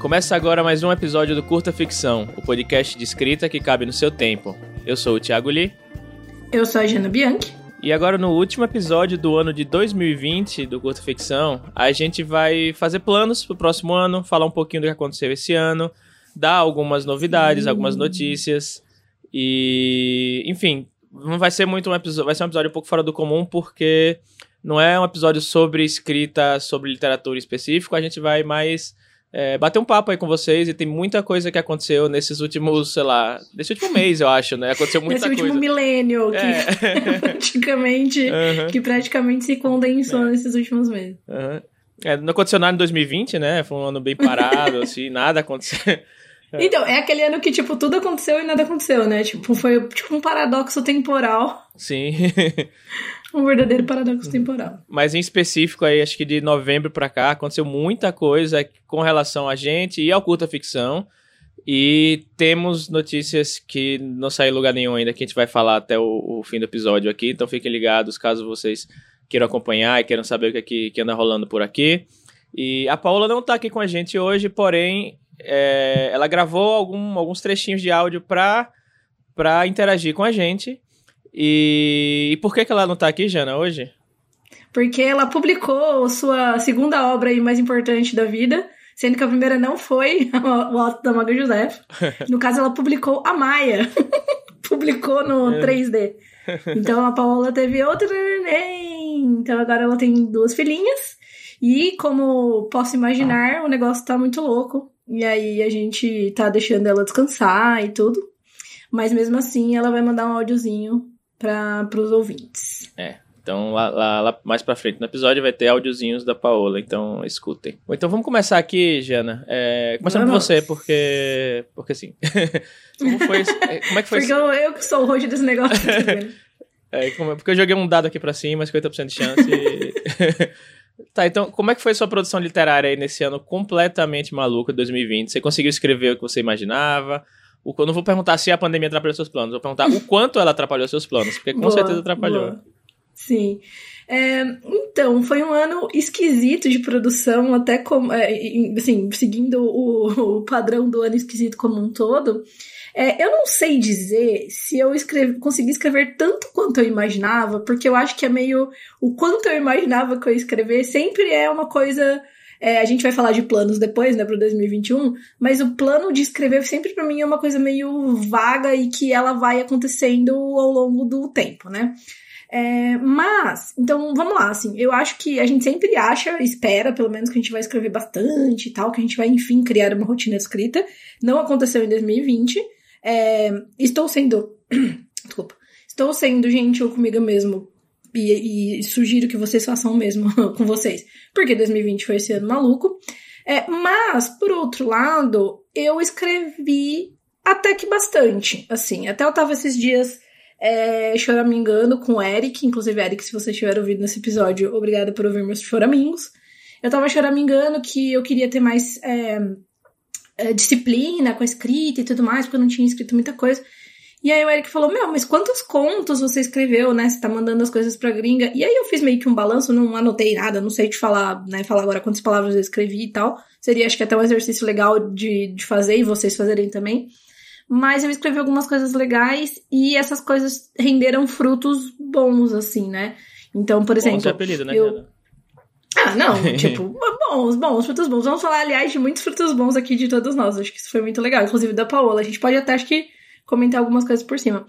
Começa agora mais um episódio do Curta Ficção, o podcast de escrita que cabe no seu tempo. Eu sou o Thiago Lee. Eu sou a Jana Bianchi. E agora, no último episódio do ano de 2020 do Curta Ficção, a gente vai fazer planos pro próximo ano, falar um pouquinho do que aconteceu esse ano, dar algumas novidades, Sim. algumas notícias. E, enfim, não vai ser muito um episódio, vai ser um episódio um pouco fora do comum, porque não é um episódio sobre escrita, sobre literatura específico, a gente vai mais é, bater um papo aí com vocês e tem muita coisa que aconteceu nesses últimos, sei lá, nesse último mês, eu acho, né? Aconteceu muita coisa. Nesse último milênio, é. que praticamente, uhum. que praticamente se condensou é. nesses últimos meses. Uhum. É, não aconteceu nada em 2020, né? Foi um ano bem parado, assim, nada aconteceu. É. Então, é aquele ano que, tipo, tudo aconteceu e nada aconteceu, né? Tipo, foi tipo um paradoxo temporal. Sim. um verdadeiro paradoxo temporal. Mas em específico aí, acho que de novembro para cá, aconteceu muita coisa com relação a gente e ao curta ficção. E temos notícias que não saem em lugar nenhum ainda, que a gente vai falar até o, o, fim do episódio aqui. Então fiquem ligados caso vocês queiram acompanhar e queiram saber o que, é que, que anda rolando por aqui. E a Paula não tá aqui com a gente hoje, porém, é, ela gravou algum, alguns trechinhos de áudio pra, pra interagir com a gente. E, e por que, que ela não tá aqui, Jana, hoje? Porque ela publicou sua segunda obra aí mais importante da vida, sendo que a primeira não foi o Alto da Maga José. No caso, ela publicou a Maia. publicou no é. 3D. Então a Paola teve outro neném. Então agora ela tem duas filhinhas. E como posso imaginar, o negócio tá muito louco. E aí a gente tá deixando ela descansar e tudo. Mas mesmo assim, ela vai mandar um áudiozinho para os ouvintes. É. Então, lá, lá, lá, mais pra frente no episódio vai ter áudiozinhos da Paola, então escutem. Então vamos começar aqui, Jana. É, começando por você, porque. Porque sim. como foi é, Como é que foi Porque eu, eu que sou o rosto desse negócio. é, como, porque eu joguei um dado aqui pra cima, 50% de chance. tá, então, como é que foi sua produção literária aí nesse ano completamente maluco de 2020? Você conseguiu escrever o que você imaginava? O, eu não vou perguntar se a pandemia atrapalhou seus planos, vou perguntar o quanto ela atrapalhou seus planos, porque com boa, certeza atrapalhou. Boa. Sim. É, então, foi um ano esquisito de produção, até como, é, assim, seguindo o, o, padrão do ano esquisito como um todo. É, eu não sei dizer se eu escrevi, consegui escrever tanto quanto eu imaginava, porque eu acho que é meio. O quanto eu imaginava que eu ia escrever sempre é uma coisa é, a gente vai falar de planos depois, né, pro 2021, mas o plano de escrever sempre para mim é uma coisa meio vaga e que ela vai acontecendo ao longo do tempo, né? É, mas, então vamos lá, assim, eu acho que a gente sempre acha, espera, pelo menos, que a gente vai escrever bastante e tal, que a gente vai, enfim, criar uma rotina escrita. Não aconteceu em 2020. É, estou sendo. Desculpa. Estou sendo gentil comigo mesmo e, e, sugiro que vocês façam o mesmo com vocês, porque 2020 foi esse ano maluco. É, mas, por outro lado, eu escrevi até que bastante, assim. Até eu tava esses dias é, choramingando com o Eric, inclusive, Eric, se você estiver ouvindo nesse episódio, obrigada por ouvir meus choramingos. Eu tava choramingando que eu queria ter mais é, é, disciplina com a escrita e tudo mais, porque eu não tinha escrito muita coisa. E aí o Eric falou: Meu, mas quantos contos você escreveu, né? Você tá mandando as coisas pra gringa. E aí eu fiz meio que um balanço, não anotei nada, não sei te falar, né? Falar agora quantas palavras eu escrevi e tal. Seria, acho que até um exercício legal de, de fazer e vocês fazerem também. Mas eu escrevi algumas coisas legais e essas coisas renderam frutos bons, assim, né? Então, por exemplo. Bons é apelido, né, eu... Ah, não, tipo, bons, bons, frutos bons. Vamos falar, aliás, de muitos frutos bons aqui de todos nós. Acho que isso foi muito legal. Inclusive da Paola. A gente pode até, acho que comentar algumas coisas por cima.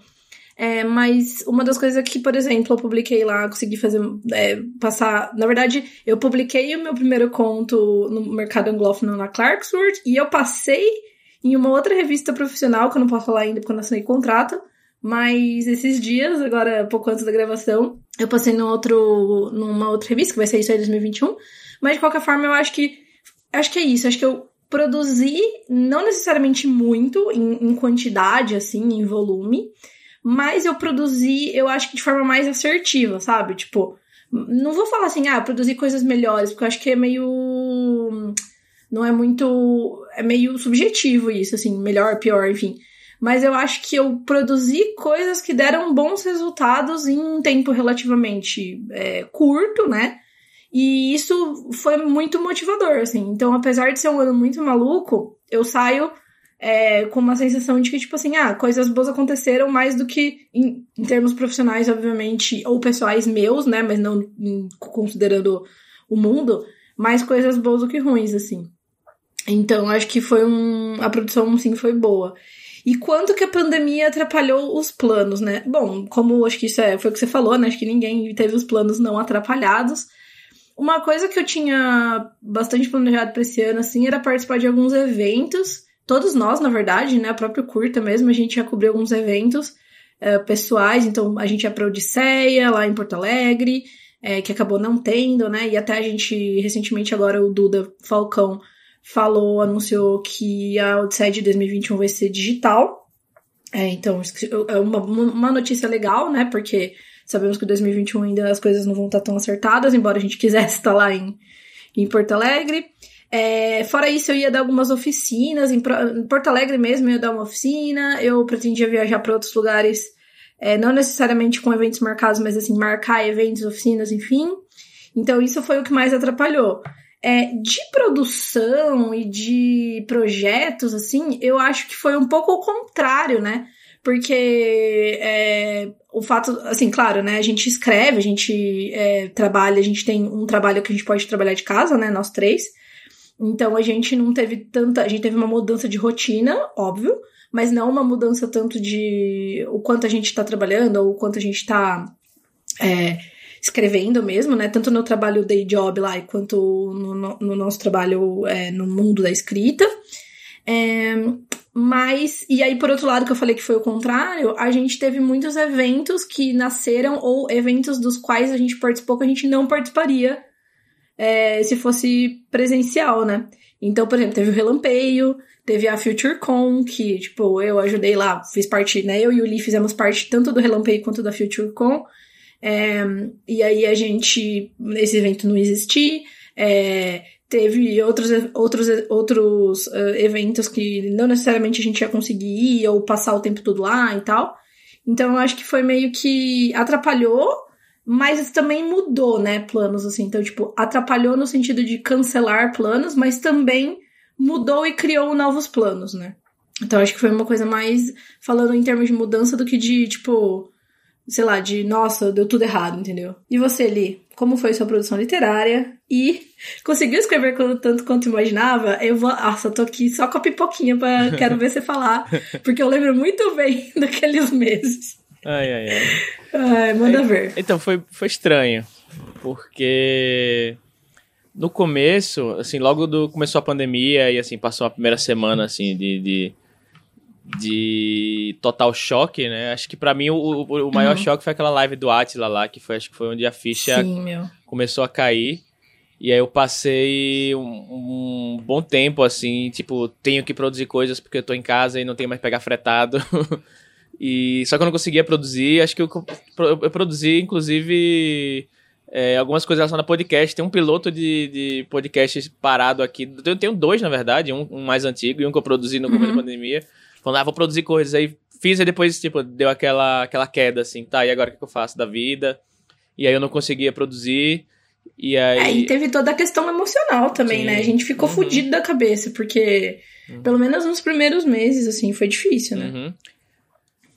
É, mas uma das coisas que, por exemplo, eu publiquei lá, consegui fazer, é, passar. Na verdade, eu publiquei o meu primeiro conto no mercado anglófono na Clarksworth e eu passei em uma outra revista profissional, que eu não posso falar ainda porque eu não assinei contrato. Mas esses dias, agora pouco antes da gravação, eu passei no outro, numa outra revista, que vai ser isso aí em 2021. Mas de qualquer forma, eu acho que. Acho que é isso. Acho que eu produzi, não necessariamente muito, em, em quantidade, assim, em volume, mas eu produzi, eu acho que de forma mais assertiva, sabe? Tipo, não vou falar assim, ah, produzir coisas melhores, porque eu acho que é meio. Não é muito. É meio subjetivo isso, assim, melhor, pior, enfim. Mas eu acho que eu produzi coisas que deram bons resultados em um tempo relativamente é, curto, né? E isso foi muito motivador, assim. Então, apesar de ser um ano muito maluco, eu saio é, com uma sensação de que, tipo assim, ah, coisas boas aconteceram mais do que em, em termos profissionais, obviamente, ou pessoais meus, né? Mas não em, considerando o mundo, mais coisas boas do que ruins, assim. Então, acho que foi um. A produção, sim, foi boa. E quanto que a pandemia atrapalhou os planos, né? Bom, como acho que isso é, foi o que você falou, né? Acho que ninguém teve os planos não atrapalhados. Uma coisa que eu tinha bastante planejado para esse ano, assim, era participar de alguns eventos. Todos nós, na verdade, né? O próprio Curta mesmo, a gente já cobriu alguns eventos é, pessoais. Então, a gente ia pra Odisseia, lá em Porto Alegre, é, que acabou não tendo, né? E até a gente, recentemente, agora o Duda Falcão falou, anunciou que a Odisseia de 2021 vai ser digital. É, então, é uma, uma notícia legal, né? Porque sabemos que 2021 ainda as coisas não vão estar tão acertadas, embora a gente quisesse estar lá em, em Porto Alegre. É, fora isso, eu ia dar algumas oficinas. Em, em, Porto Alegre mesmo, eu ia dar uma oficina. Eu pretendia viajar para outros lugares, é, não necessariamente com eventos marcados, mas assim, marcar eventos, oficinas, enfim. Então, isso foi o que mais atrapalhou. É, de produção e de projetos, assim, eu acho que foi um pouco o contrário, né? Porque é, o fato, assim, claro, né? A gente escreve, a gente é, trabalha, a gente tem um trabalho que a gente pode trabalhar de casa, né? Nós três. Então a gente não teve tanta. A gente teve uma mudança de rotina, óbvio, mas não uma mudança tanto de o quanto a gente tá trabalhando ou o quanto a gente tá. É, escrevendo mesmo, né? Tanto no trabalho day job lá, quanto no, no, no nosso trabalho é, no mundo da escrita. É, mas, e aí, por outro lado, que eu falei que foi o contrário, a gente teve muitos eventos que nasceram, ou eventos dos quais a gente participou que a gente não participaria é, se fosse presencial, né? Então, por exemplo, teve o Relampeio, teve a FutureCon, que, tipo, eu ajudei lá, fiz parte, né? Eu e o Lee fizemos parte tanto do Relampeio quanto da FutureCon. É, e aí a gente, esse evento não existia. É, teve outros, outros, outros uh, eventos que não necessariamente a gente ia conseguir ir ou passar o tempo todo lá e tal. Então eu acho que foi meio que atrapalhou, mas também mudou, né, planos assim. Então, tipo, atrapalhou no sentido de cancelar planos, mas também mudou e criou novos planos, né? Então acho que foi uma coisa mais falando em termos de mudança do que de, tipo, sei lá, de nossa, deu tudo errado, entendeu? E você, Li, como foi sua produção literária? E conseguiu escrever tanto quanto imaginava? Eu vou. Nossa, tô aqui só com a pipoquinha pra. Quero ver você falar. Porque eu lembro muito bem daqueles meses. Ai, ai, ai. Ai, manda ver. Então, foi, foi estranho. Porque no começo, assim, logo do começou a pandemia e assim, passou a primeira semana assim de, de de total choque, né? Acho que para mim o, o, maior uhum. choque foi aquela live do Atila lá, que foi, acho que foi onde a ficha Sim, começou a cair. E aí eu passei um, um, bom tempo, assim, tipo, tenho que produzir coisas porque eu tô em casa e não tenho mais pegar fretado. e só que eu não conseguia produzir, acho que eu, eu produzi, inclusive, é, algumas coisas relacionadas a podcast. Tem um piloto de, de podcast parado aqui. Eu tenho dois, na verdade, um, um mais antigo e um que eu produzi no começo uhum. da pandemia falando, ah, vou produzir coisas. Aí fiz e depois, tipo, deu aquela, aquela queda, assim, tá, e agora o que eu faço da vida? E aí eu não conseguia produzir. E aí. É, e teve toda a questão emocional também, Sim. né? A gente ficou uhum. fudido da cabeça, porque uhum. pelo menos nos primeiros meses, assim, foi difícil, né? Uhum.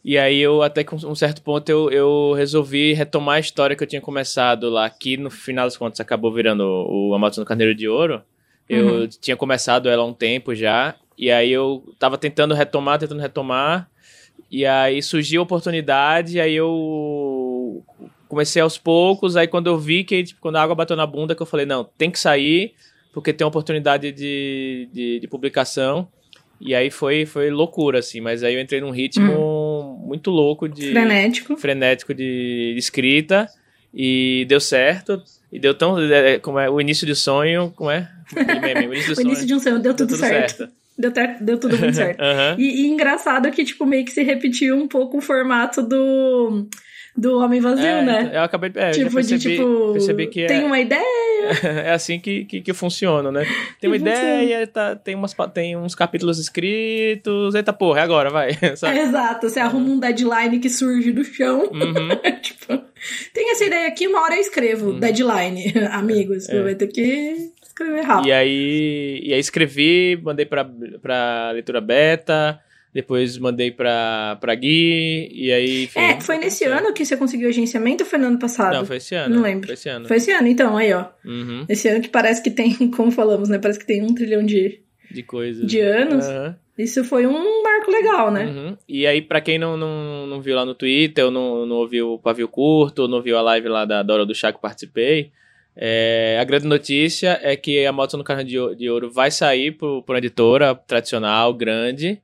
E aí eu, até com um certo ponto, eu, eu resolvi retomar a história que eu tinha começado lá, que no final das contas acabou virando o Amazon Carneiro de Ouro. Eu uhum. tinha começado ela há um tempo já, e aí eu tava tentando retomar, tentando retomar. E aí surgiu a oportunidade, aí eu comecei aos poucos, aí quando eu vi que, tipo, quando a água bateu na bunda, que eu falei, não, tem que sair, porque tem uma oportunidade de, de, de publicação. E aí foi, foi loucura, assim, mas aí eu entrei num ritmo hum. muito louco de... Frenético. Frenético de, de escrita, e deu certo, e deu tão... É, como é, o início de sonho, como é? O início, o início de um sonho, deu tudo, deu tudo certo. certo. Deu, ter, deu tudo muito certo. uhum. e, e, engraçado que, tipo, meio que se repetiu um pouco o formato do, do Homem Vazio, é, né? Eu acabei é, tipo, percebi, de, tipo, percebi que tem é, uma ideia. é assim que, que, que funciona, né? Tem uma ideia, tá, tem, umas, tem uns capítulos escritos, eita porra, é agora, vai. É, exato, você arruma um deadline que surge do chão. Uhum. tipo... Tem essa ideia aqui, uma hora eu escrevo. Uhum. Deadline, amigos. É. Vai ter que escrever rápido. E aí, e aí escrevi, mandei pra, pra leitura beta, depois mandei pra, pra Gui, e aí... Enfim, É, foi nesse ano que você conseguiu agenciamento ou foi no ano passado? Não, foi esse ano. Não lembro. Foi esse ano. Foi esse ano, então, aí, ó. Uhum, Esse ano que parece que tem, como falamos, né? Parece que tem um trilhão de, de coisas. de anos. Aham. Isso foi um marco legal, né? Uhum. E aí, pra quem não, não, não viu lá no Twitter, ou não, não ouviu o Pavio Curto, ou não viu a live lá da Dora do Chá que participei, é, a grande notícia é que a Moto no Carro de Ou- de Ouro vai sair por, uma editora tradicional, grande,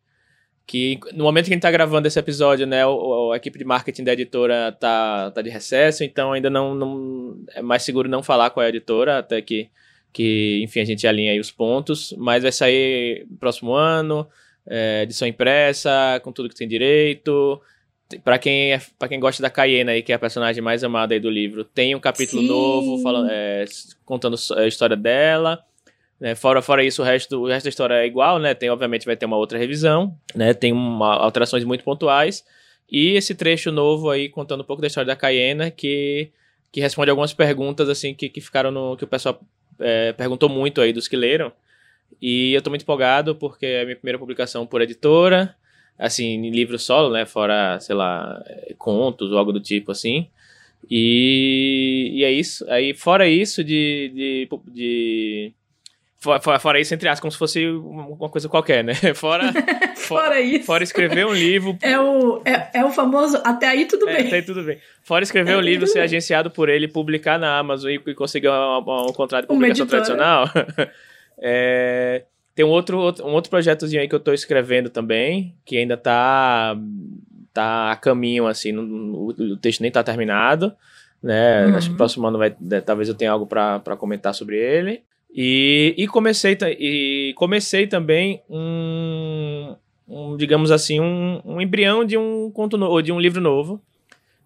que no momento que a gente tá gravando esse episódio, né, o- a equipe de marketing da editora tá, tá de recesso, então ainda não, não é mais seguro não falar com a editora, até que, que enfim, a gente alinha aí os pontos, mas vai sair próximo ano, é, edição impressa, com tudo que tem direito. Pra quem, é, pra quem gosta da Cayena aí, que é a personagem mais amada aí do livro, tem um capítulo Sim. novo falando, é, contando a história dela. né? Fora, fora isso, o resto, o resto da história é igual, né? Tem, obviamente, vai ter uma outra revisão, né? Tem uma, alterações muito pontuais. E esse trecho novo aí, contando um pouco da história da Cayena, que, que responde algumas perguntas, assim, que, que ficaram no... que o pessoal é, perguntou muito aí dos que leram. E eu tô muito empolgado porque é a minha primeira publicação por editora, assim, em livro solo, né? Fora, sei lá, contos ou algo do tipo, assim. E, e é isso. Aí, fora isso, de. de, de fora, fora- fora isso, entre aspas, como se fosse uma coisa qualquer, né? Fora, Fora isso. fora escrever um livro. É o, é, é o famoso até aí tudo É, bem. tá aí tudo bem. Fora escrever É, um livro, ser agenciado por ele, publicar na Amazon e, e conseguir uma- um contrato de publicação editora. tradicional. É, tem um outro, um outro projetozinho aí que eu tô escrevendo também, que ainda tá, tá a caminho, assim, não- o, o texto nem tá terminado, né? Uhum. Acho que o próximo ano vai, né, talvez eu tenha algo pra comentar sobre ele. E, e comecei e comecei também um, um, digamos assim, um, um embrião de um conto no, ou de um livro novo,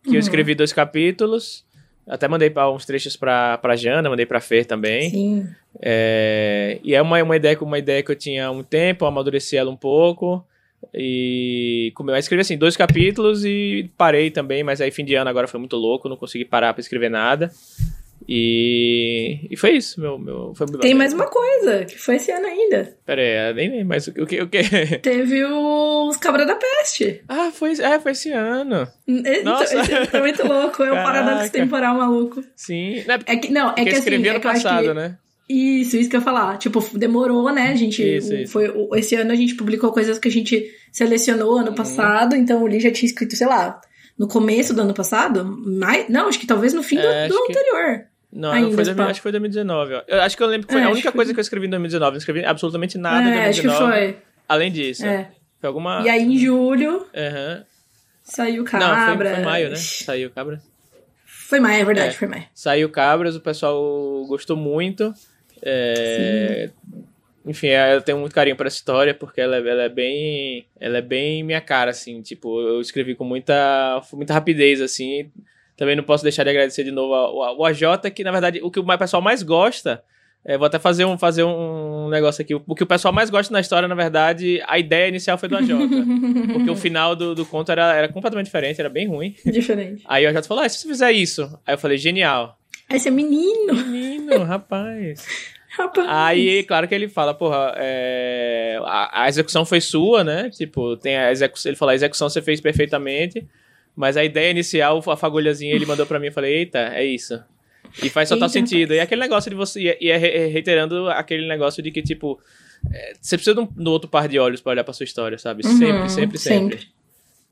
que Uhum. eu escrevi dois capítulos, até mandei para uns trechos pra, pra Jana, mandei pra Fer também. Sim. É, e é uma, uma, ideia, uma ideia que eu tinha há um tempo, amadureci ela um pouco. E come- eu escrevi assim, dois capítulos e parei também, mas aí fim de ano agora foi muito louco, não consegui parar pra escrever nada. E, e foi isso, meu, meu foi Tem mais uma coisa, que foi esse ano ainda. Pera aí, nem lembro, mas o que o que? Teve os Cabra da Peste. ah, foi, é, foi esse ano. Então, Nossa. Esse tá muito louco, é um paradoxo temporal maluco. Sim, não, é porque É que, não, é que assim, escrevi é ano acho passado, que- né? Isso, isso que eu ia falar. Tipo, demorou, né? A gente. Isso, isso. Foi, esse ano a gente publicou coisas que a gente selecionou Uhum. ano passado, então o Lee já tinha escrito, sei lá, no começo do ano passado. Mais, não, acho que talvez no fim do, É, do acho que- anterior. Não, Ainda, não foi, dois- pá. acho que foi 2019. ó. Eu acho que eu lembro que foi É, a única que coisa foi. que eu escrevi em 2019. Não escrevi absolutamente nada em é, acho que 2019. foi. Além disso. É. Foi alguma. E aí em julho Aham. saiu Não, Cabra. foi, foi maio, né? Saiu Cabra. Foi maio, é verdade, É. foi maio. Saiu Cabras, o pessoal gostou muito. É, Enfim, eu tenho muito carinho por essa história, porque ela, é- ela é bem. Ela é bem minha cara, assim. Tipo, eu escrevi com muita, muita rapidez, assim. Também não posso deixar de agradecer de novo ao, ao AJ, que na verdade o que o pessoal mais gosta. é, vou até fazer um, fazer um negócio aqui. O que o pessoal mais gosta na história, na verdade, a ideia inicial foi do AJ. porque o final do, do conto era, era completamente diferente, era bem ruim. Diferente. Aí o AJ falou: ah, se você fizer isso. Aí eu falei: genial. Aí você é menino, Menino, rapaz. rapaz. Aí, claro que ele fala, porra, é, a, a execução foi sua, né? Tipo, tem a execução. Ele falou, a execução você fez perfeitamente. Mas a ideia inicial, a fagulhazinha, ele mandou pra mim e falei, eita, é isso. E faz total Eita, sentido. E aquele negócio de você. E é re- reiterando aquele negócio de que, tipo, é, você precisa de um, outro par de olhos pra olhar pra sua história, sabe? Uhum, sempre, sempre, sempre,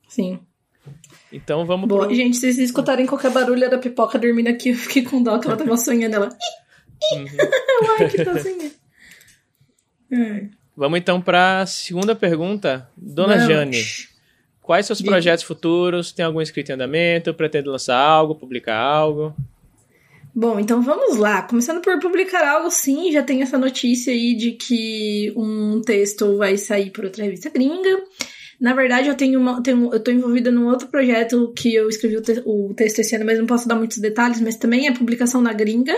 Sim. Então vamos Boa. pro. Gente, se vocês escutarem qualquer barulho da pipoca dormindo aqui, eu fiquei com dó que ela tava sonhando ela. Uhum. Ai, que sonhando. É. Vamos então pra segunda pergunta. Dona Vamos. Jane. Quais seus projetos futuros? Tem algum escrito em andamento? Pretende lançar algo? Publicar algo? Bom, então vamos lá. Começando por publicar algo, sim, já tem essa notícia aí de que um texto vai sair por outra revista gringa. Na verdade, eu tenho, uma, tenho eu tô envolvida num outro projeto que eu escrevi o, te- o texto esse ano, mas não posso dar muitos detalhes, mas também é publicação na gringa.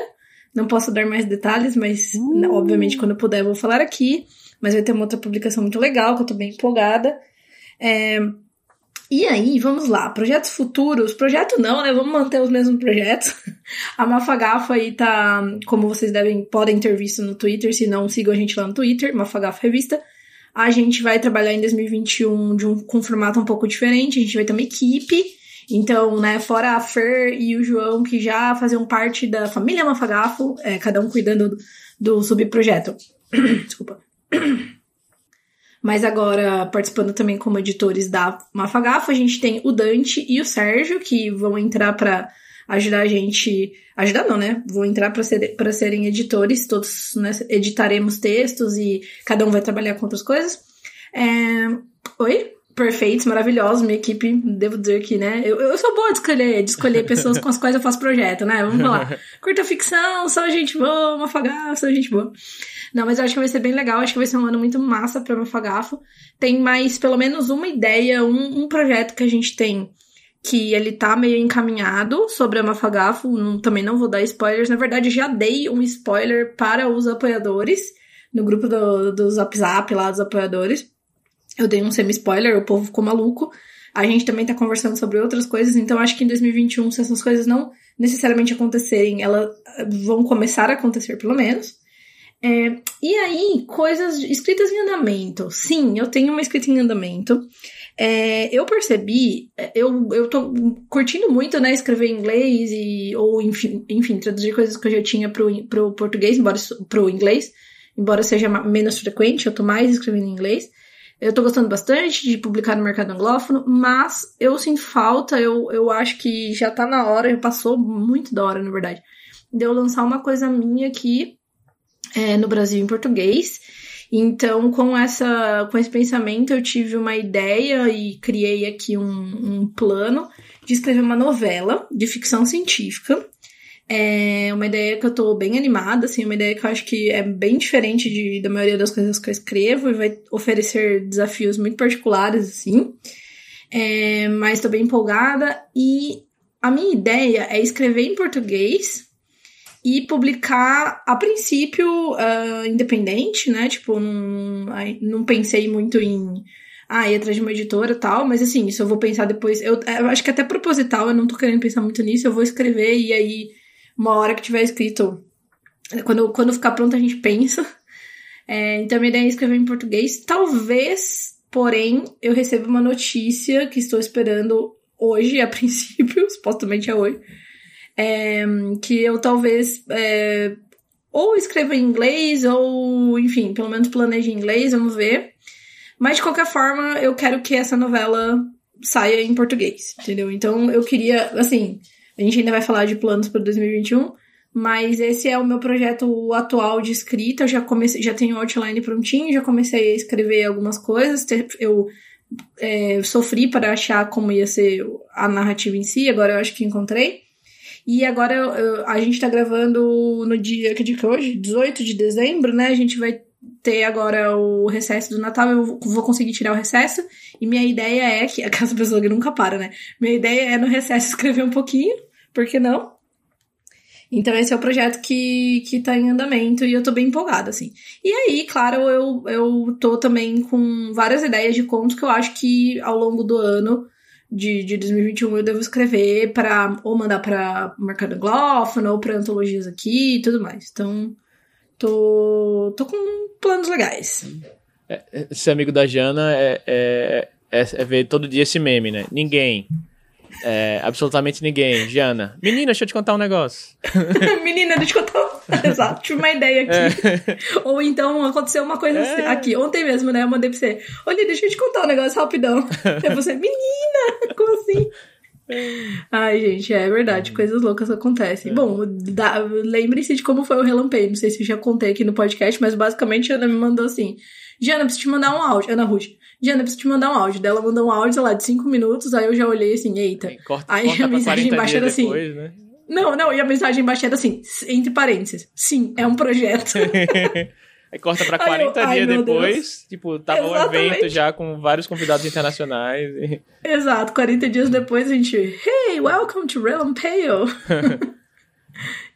Não posso dar mais detalhes, mas né, obviamente quando eu puder eu vou falar aqui. Mas vai ter uma outra publicação muito legal, que eu tô bem empolgada. É, e aí, vamos lá, projetos futuros, projeto não, né? Vamos manter os mesmos projetos. A Mafagafa aí tá, como vocês devem, podem ter visto no Twitter, se não, sigam a gente lá no Twitter, Mafagafa Revista. A gente vai trabalhar em 2021 de um, com um formato um pouco diferente, a gente vai ter uma equipe. Então, né, fora a Fer e o João, que já faziam parte da família Mafagafo, é, cada um cuidando do, do subprojeto. Desculpa mas agora participando também como editores da Mafagafa, a gente tem o Dante e o Sérgio, que vão entrar para ajudar a gente. Ajudar não, né? Vão entrar para ser, serem editores, todos né, editaremos textos e cada um vai trabalhar com outras coisas. É... Oi? perfeitos, maravilhosos, minha equipe, devo dizer que, né? Eu, eu sou boa de escolher, de escolher pessoas com as quais eu faço projeto, né? Vamos lá. Curta ficção, só gente boa, Mafagafo, só gente boa. Não, mas eu acho que vai ser bem legal, acho que vai ser um ano muito massa pra Mafagafo. Tem mais, pelo menos, uma ideia, um, um projeto que a gente tem que ele tá meio encaminhado sobre a Mafagafo, não, também não vou dar spoilers, na verdade já dei um spoiler para os apoiadores, no grupo do, do Zap Zap lá dos apoiadores, eu dei um semi-spoiler, o povo ficou maluco. A gente também tá conversando sobre outras coisas, então acho que em 2021, se essas coisas não necessariamente acontecerem, elas vão começar a acontecer pelo menos. É, e aí, coisas escritas em andamento. Sim, eu tenho uma escrita em andamento. É, eu percebi, eu, eu tô curtindo muito, né, escrever em inglês e, ou, enfim, enfim traduzir coisas que eu já tinha pro, pro português, embora, pro inglês, embora seja menos frequente, eu tô mais escrevendo em inglês. Eu tô gostando bastante de publicar no mercado anglófono, mas eu sinto falta, eu, eu acho que já tá na hora, passou muito da hora, na verdade, de eu lançar uma coisa minha aqui é, no Brasil em português. Então, com essa, com esse pensamento, eu tive uma ideia e criei aqui um, um plano de escrever uma novela de ficção científica é uma ideia que eu tô bem animada, assim, uma ideia que eu acho que é bem diferente de, da maioria das coisas que eu escrevo e vai oferecer desafios muito particulares, assim. É, mas tô bem empolgada e a minha ideia é escrever em português e publicar, a princípio, uh, independente, né? Tipo, não, não pensei muito em ah, ir atrás de uma editora tal, mas assim, isso eu vou pensar depois. Eu, eu, acho que até proposital, eu não tô querendo pensar muito nisso, eu vou escrever e aí uma hora que tiver escrito. Quando, quando ficar pronto, a gente pensa. É, então, minha ideia é escrever em português. Talvez, porém, eu receba uma notícia que estou esperando hoje, a princípio, supostamente é hoje. É, que eu talvez é, ou escreva em inglês, ou, enfim, pelo menos planeje em inglês, vamos ver. Mas, de qualquer forma, eu quero que essa novela saia em português, entendeu? Então, eu queria, assim, a gente ainda vai falar de planos para 2021, mas esse é o meu projeto atual de escrita. Eu já comecei, já tenho outline prontinho, já comecei a escrever algumas coisas. Eu é, sofri para achar como ia ser a narrativa em si, agora eu acho que encontrei. E agora eu, a gente tá gravando no dia, que é hoje? 18 de dezembro, né? A gente vai ter agora o recesso do Natal, eu vou conseguir tirar o recesso. E minha ideia é que. A casa pessoa que nunca para, né? Minha ideia é no recesso escrever um pouquinho, por que não? Então esse é o projeto que, que tá em andamento e eu tô bem empolgada, assim. E aí, claro, eu, eu tô também com várias ideias de contos que eu acho que ao longo do ano de, de 2021 eu devo escrever para ou mandar para mercado anglófono ou para antologias aqui e tudo mais. Então, tô, tô com planos legais. É, esse amigo da Jana é, é, é, é ver todo dia esse meme, né? Ninguém. É, absolutamente ninguém. Jana, menina, deixa eu te contar um negócio. menina, deixa eu te contar. Exato, tive uma ideia aqui. É. Ou então aconteceu uma coisa assim, aqui, ontem mesmo, né? Eu mandei pra você: Olha, deixa eu te contar um negócio rapidão. Aí você, menina, como assim? Ai, gente, é verdade, coisas loucas acontecem. É. Bom, lembre-se de como foi o relampeio. Não sei se eu já contei aqui no podcast, mas basicamente a Ana me mandou assim: Jana, preciso te mandar um áudio. Ana Ruth. Jana, preciso te mandar um áudio. Dela mandou um áudio, sei lá, de 5 minutos, aí eu já olhei assim, eita. Aí, corta, aí corta a mensagem embaixo era assim. Depois, né? Não, não, e a mensagem embaixo era assim, entre parênteses. Sim, é um projeto. Aí corta pra 40 ai, dias depois, Deus. tipo, tava o um evento já com vários convidados internacionais. E... Exato, 40 dias depois a gente, hey, welcome to Realm Pale.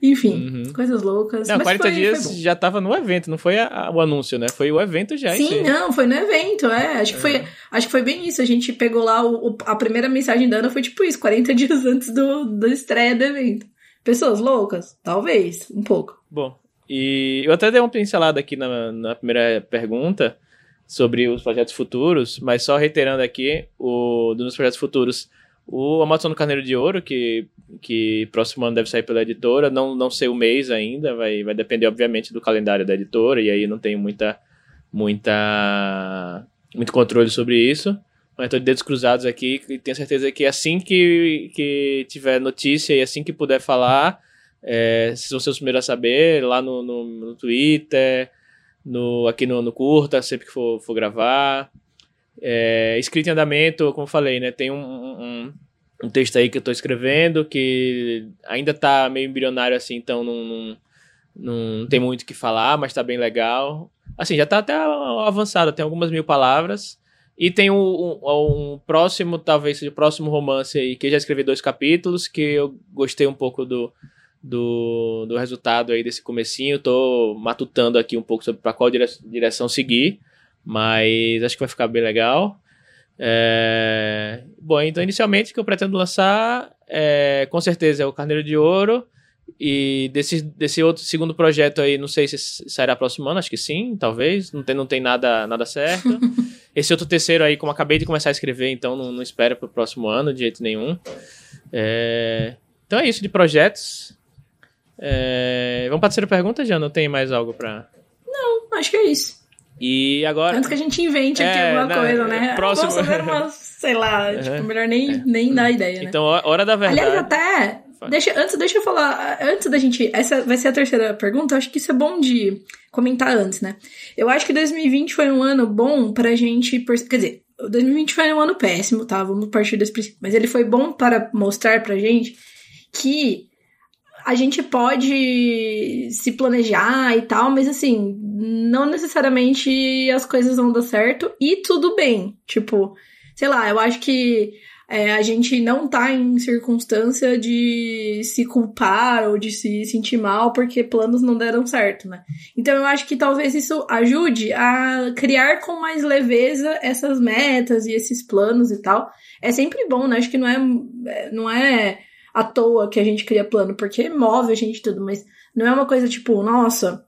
Enfim, uhum. coisas loucas. Não, 40 foi, dias foi já tava no evento, não foi a, a, o anúncio, né? Foi o evento já. Sim, não, foi no evento, é. Acho que, foi, é. acho que foi bem isso. A gente pegou lá, o, a primeira mensagem da Ana foi tipo isso, 40 dias antes do, da estreia do evento. Pessoas loucas? Talvez, um pouco. Bom, e eu até dei uma pincelada aqui na, na primeira pergunta sobre os projetos futuros, mas só reiterando aqui, o, dos projetos futuros o Amazon Carneiro de Ouro, que, que próximo ano deve sair pela editora, não, não sei o mês ainda, vai, vai depender, obviamente, do calendário da editora, e aí não tenho muita, muita, muito controle sobre isso. Mas estou de dedos cruzados aqui e tenho certeza que assim que, que tiver notícia e assim que puder falar, é, vocês vão ser os primeiros a saber, lá no, no, no Twitter, no, aqui no, no Curta, sempre que for, for gravar. É, escrito em andamento, como falei, né? Tem um, um, um texto aí que eu estou escrevendo que ainda está meio embrionário assim, então não, não, não tem muito o que falar, mas está bem legal. Assim, já está até avançado, tem algumas mil palavras. E tem um, um, um, próximo, talvez seja o próximo romance aí, que eu já escrevi dois capítulos, que eu gostei um pouco do, do, do resultado aí desse comecinho. Tô matutando aqui um pouco sobre para qual direção seguir. Mas acho que vai ficar bem legal. É... Bom, então inicialmente o que eu pretendo lançar é, com certeza é o Carneiro de Ouro. E desse, desse outro segundo projeto aí, não sei se sairá próximo ano, acho que sim, talvez. Não tem, não tem nada, nada certo. Esse outro terceiro aí, como acabei de começar a escrever, então não, não espero para o próximo ano de jeito nenhum. É... Então é isso de projetos. É... Vamos para a terceira pergunta, já? Não tem mais algo para. Não, acho que é isso. E agora. Antes que a gente invente aqui é, alguma coisa, né? Próximo. Vamos fazer uma, sei lá, uhum. tipo, melhor nem, é. nem dar ideia, né? Então, hora da verdade. Aliás, até. Deixa, antes, deixa eu falar. Antes da gente. Essa vai ser a terceira pergunta. Eu acho que isso é bom de comentar antes, né? Eu acho que 2020 foi um ano bom pra gente. Quer dizer, 2020 foi um ano péssimo, tá? Vamos partir desse princípio. Mas ele foi bom para mostrar pra gente que a gente pode se planejar e tal, mas assim, não necessariamente as coisas vão dar certo e tudo bem. Tipo, sei lá, eu acho que é, a gente não tá em circunstância de se culpar ou de se sentir mal porque planos não deram certo, né? Então eu acho que talvez isso ajude a criar com mais leveza essas metas e esses planos e tal. É sempre bom, né? Acho que não é, não é à toa que a gente cria plano, porque move a gente tudo, mas não é uma coisa tipo, nossa,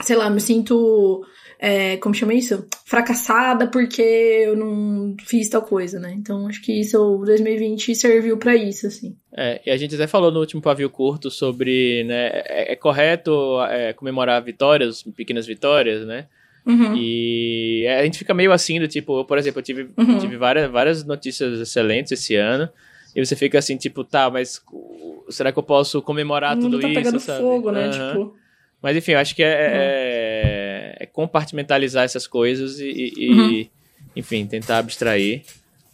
sei lá, me sinto. É, como chama isso? Fracassada porque eu não fiz tal coisa, né? Então acho que isso, o 2020 serviu para isso, assim. É, e a gente até falou no último pavio curto sobre, né, é, é correto é, comemorar vitórias, pequenas vitórias, né? Uhum. E a gente fica meio assim, do tipo, por exemplo, eu tive, uhum. tive várias, várias notícias excelentes esse ano. E você fica assim, tipo, tá, mas será que eu posso comemorar tudo tá isso? pegando sabe? fogo, né? Uhum. Tipo... Mas enfim, eu acho que é, uhum. é, é compartimentalizar essas coisas e, e uhum. enfim, tentar abstrair.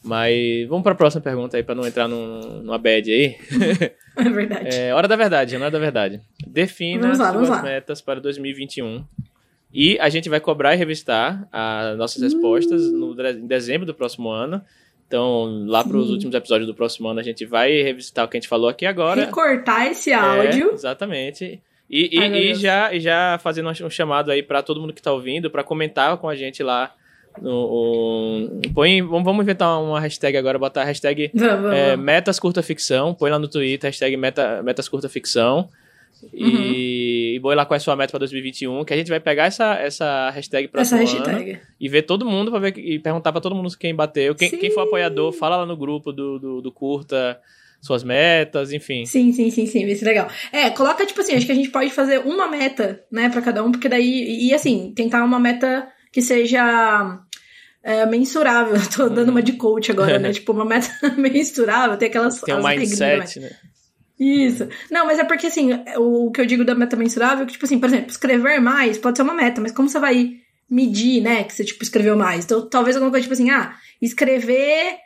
Mas vamos para a próxima pergunta aí, para não entrar num, numa bad aí. É verdade. É, hora da verdade, hora da verdade. Defina lá, suas metas para 2021. E a gente vai cobrar e revistar as nossas respostas no, em dezembro do próximo ano. Então, lá para os últimos episódios do próximo ano, a gente vai revisitar o que a gente falou aqui agora. Recortar esse áudio. É, exatamente. E, Ai, e, e já, e já fazendo um chamado aí para todo mundo que está ouvindo, para comentar com a gente lá. No, um, põe, vamos, inventar uma hashtag agora, botar a hashtag vamos, é, Metas Curta Ficção. Põe lá no Twitter, hashtag meta, Metas Curta Ficção. Uhum. E, e boi lá qual é a sua meta para 2021, que a gente vai pegar essa, essa hashtag para essa hashtag. e ver todo mundo para ver e perguntar para todo mundo quem bateu, quem, quem for apoiador, fala lá no grupo do, do, do curta suas metas, enfim. Sim, sim, sim, sim, isso é legal. É, coloca tipo assim, acho que a gente pode fazer uma meta, né, para cada um, porque daí e assim, tentar uma meta que seja é, mensurável. Tô dando uma de coach agora, né? tipo, uma meta mensurável, tem aquelas Tem um mindset, né? Isso. Não, mas é porque, assim, o que eu digo da meta mensurável é que, tipo assim, por exemplo, escrever mais pode ser uma meta, mas como você vai medir, né, que você, tipo, escreveu mais? Então, talvez alguma coisa, tipo assim, ah, escrever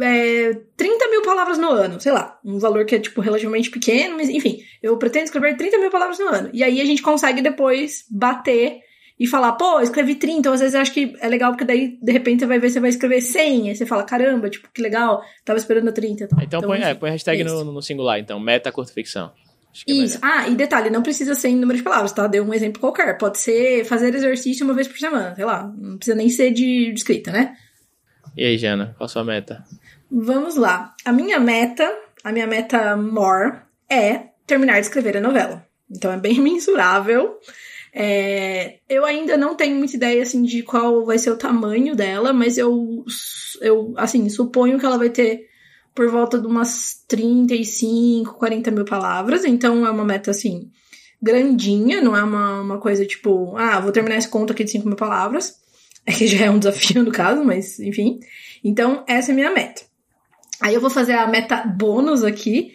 é, 30 mil palavras no ano, sei lá, um valor que é, tipo, relativamente pequeno, mas, enfim, eu pretendo escrever 30 mil palavras no ano. E aí a gente consegue depois bater e falar, pô, escrevi 30, então às vezes eu acho que é legal, porque daí, de repente, você vai ver, você vai escrever 100, aí você fala, caramba, tipo, que legal, tava esperando 30 e tal. Então, então põe, é, põe hashtag é no, no, singular, então, meta curta ficção. É Isso. Ah, e detalhe, não precisa ser em número de palavras, tá? Deu um exemplo qualquer. Pode ser fazer exercício uma vez por semana, sei lá. Não precisa nem ser de, de escrita, né? E aí, Jana, qual a sua meta? Vamos lá. A minha meta, a minha meta more é terminar de escrever a novela. Então é bem mensurável. É, eu ainda não tenho muita ideia assim de qual vai ser o tamanho dela, mas eu, eu assim, suponho que ela vai ter por volta de umas 35, 40 mil palavras. Então é uma meta assim, grandinha, não é uma, uma coisa tipo, ah, vou terminar esse conto aqui de 5 mil palavras. É que já é um desafio no caso, mas enfim. Então, essa é a minha meta. Aí eu vou fazer a meta bônus aqui,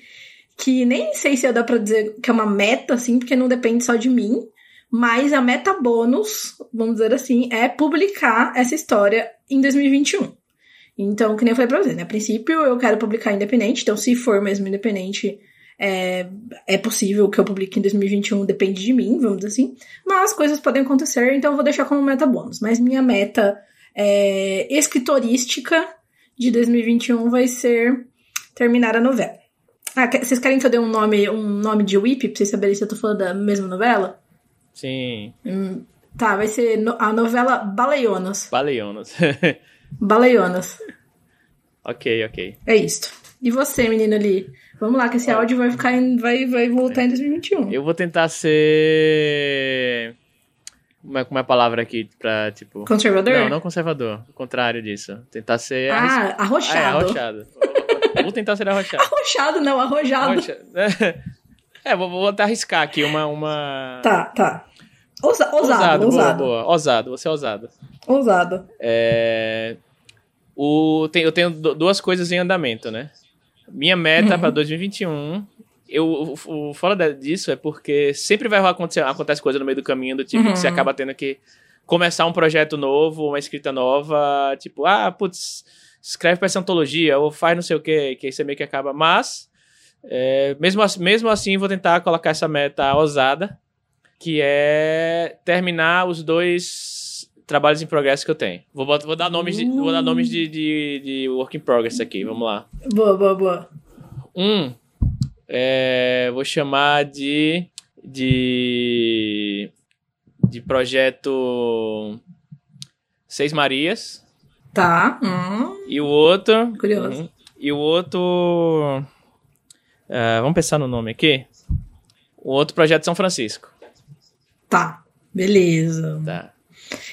que nem sei se dá pra dizer que é uma meta, assim, porque não depende só de mim. Mas a meta bônus, vamos dizer assim, é publicar essa história em 2021. Então, que nem eu falei pra você, né? A princípio eu quero publicar independente, então se for mesmo independente, é, é possível que eu publique em 2021, depende de mim, vamos dizer assim. Mas coisas podem acontecer, então eu vou deixar como meta bônus. Mas minha meta é, escritorística de 2021 vai ser terminar a novela. Ah, vocês querem que eu dê um nome, um nome de WIP pra vocês saberem se eu tô falando da mesma novela? Sim. Hum, tá, vai ser no, a novela Baleionas. Baleionas. Baleionas. ok, ok. É isso. E você, menino ali? Vamos lá, que esse áudio vai ficar em, vai, vai voltar em 2021. Eu vou tentar ser. Como é, como é a palavra aqui pra, tipo. Conservador? Não, não conservador. O contrário disso. Tentar ser. Ah, arrochado. Ah, é, arrochado. vou tentar ser arrochado. arrochado, não, arrojado. Arrocha... É, vou, vou até arriscar aqui uma. uma... Tá, tá. Ousa, ousado, ousado. Boa, boa. Ousado, você é ousado. Ousado. É. O, tem, eu tenho duas coisas em andamento, né? Minha meta uhum. para 2021 eu, o, o fora disso é porque sempre vai acontecer acontece coisa no meio do caminho do tipo uhum. que você uhum. acaba tendo que começar um projeto novo, uma escrita nova, tipo, ah, putz, escreve pra essa antologia, ou faz não sei o que, que aí você meio que acaba. Mas, é, mesmo, assim, mesmo assim, vou tentar colocar essa meta ousada, que é terminar os dois trabalhos em progresso que eu tenho. Vou, vou dar nomes, de, vou dar nomes de, de, de work in progress aqui, vamos lá. Boa, boa, boa. Um, é, vou chamar de, de, de projeto Seis Marias. Tá. Hum. E o outro. Curioso. Hum, e o outro. Uh, vamos pensar no nome aqui. O outro projeto São Francisco. Tá. Beleza. Tá.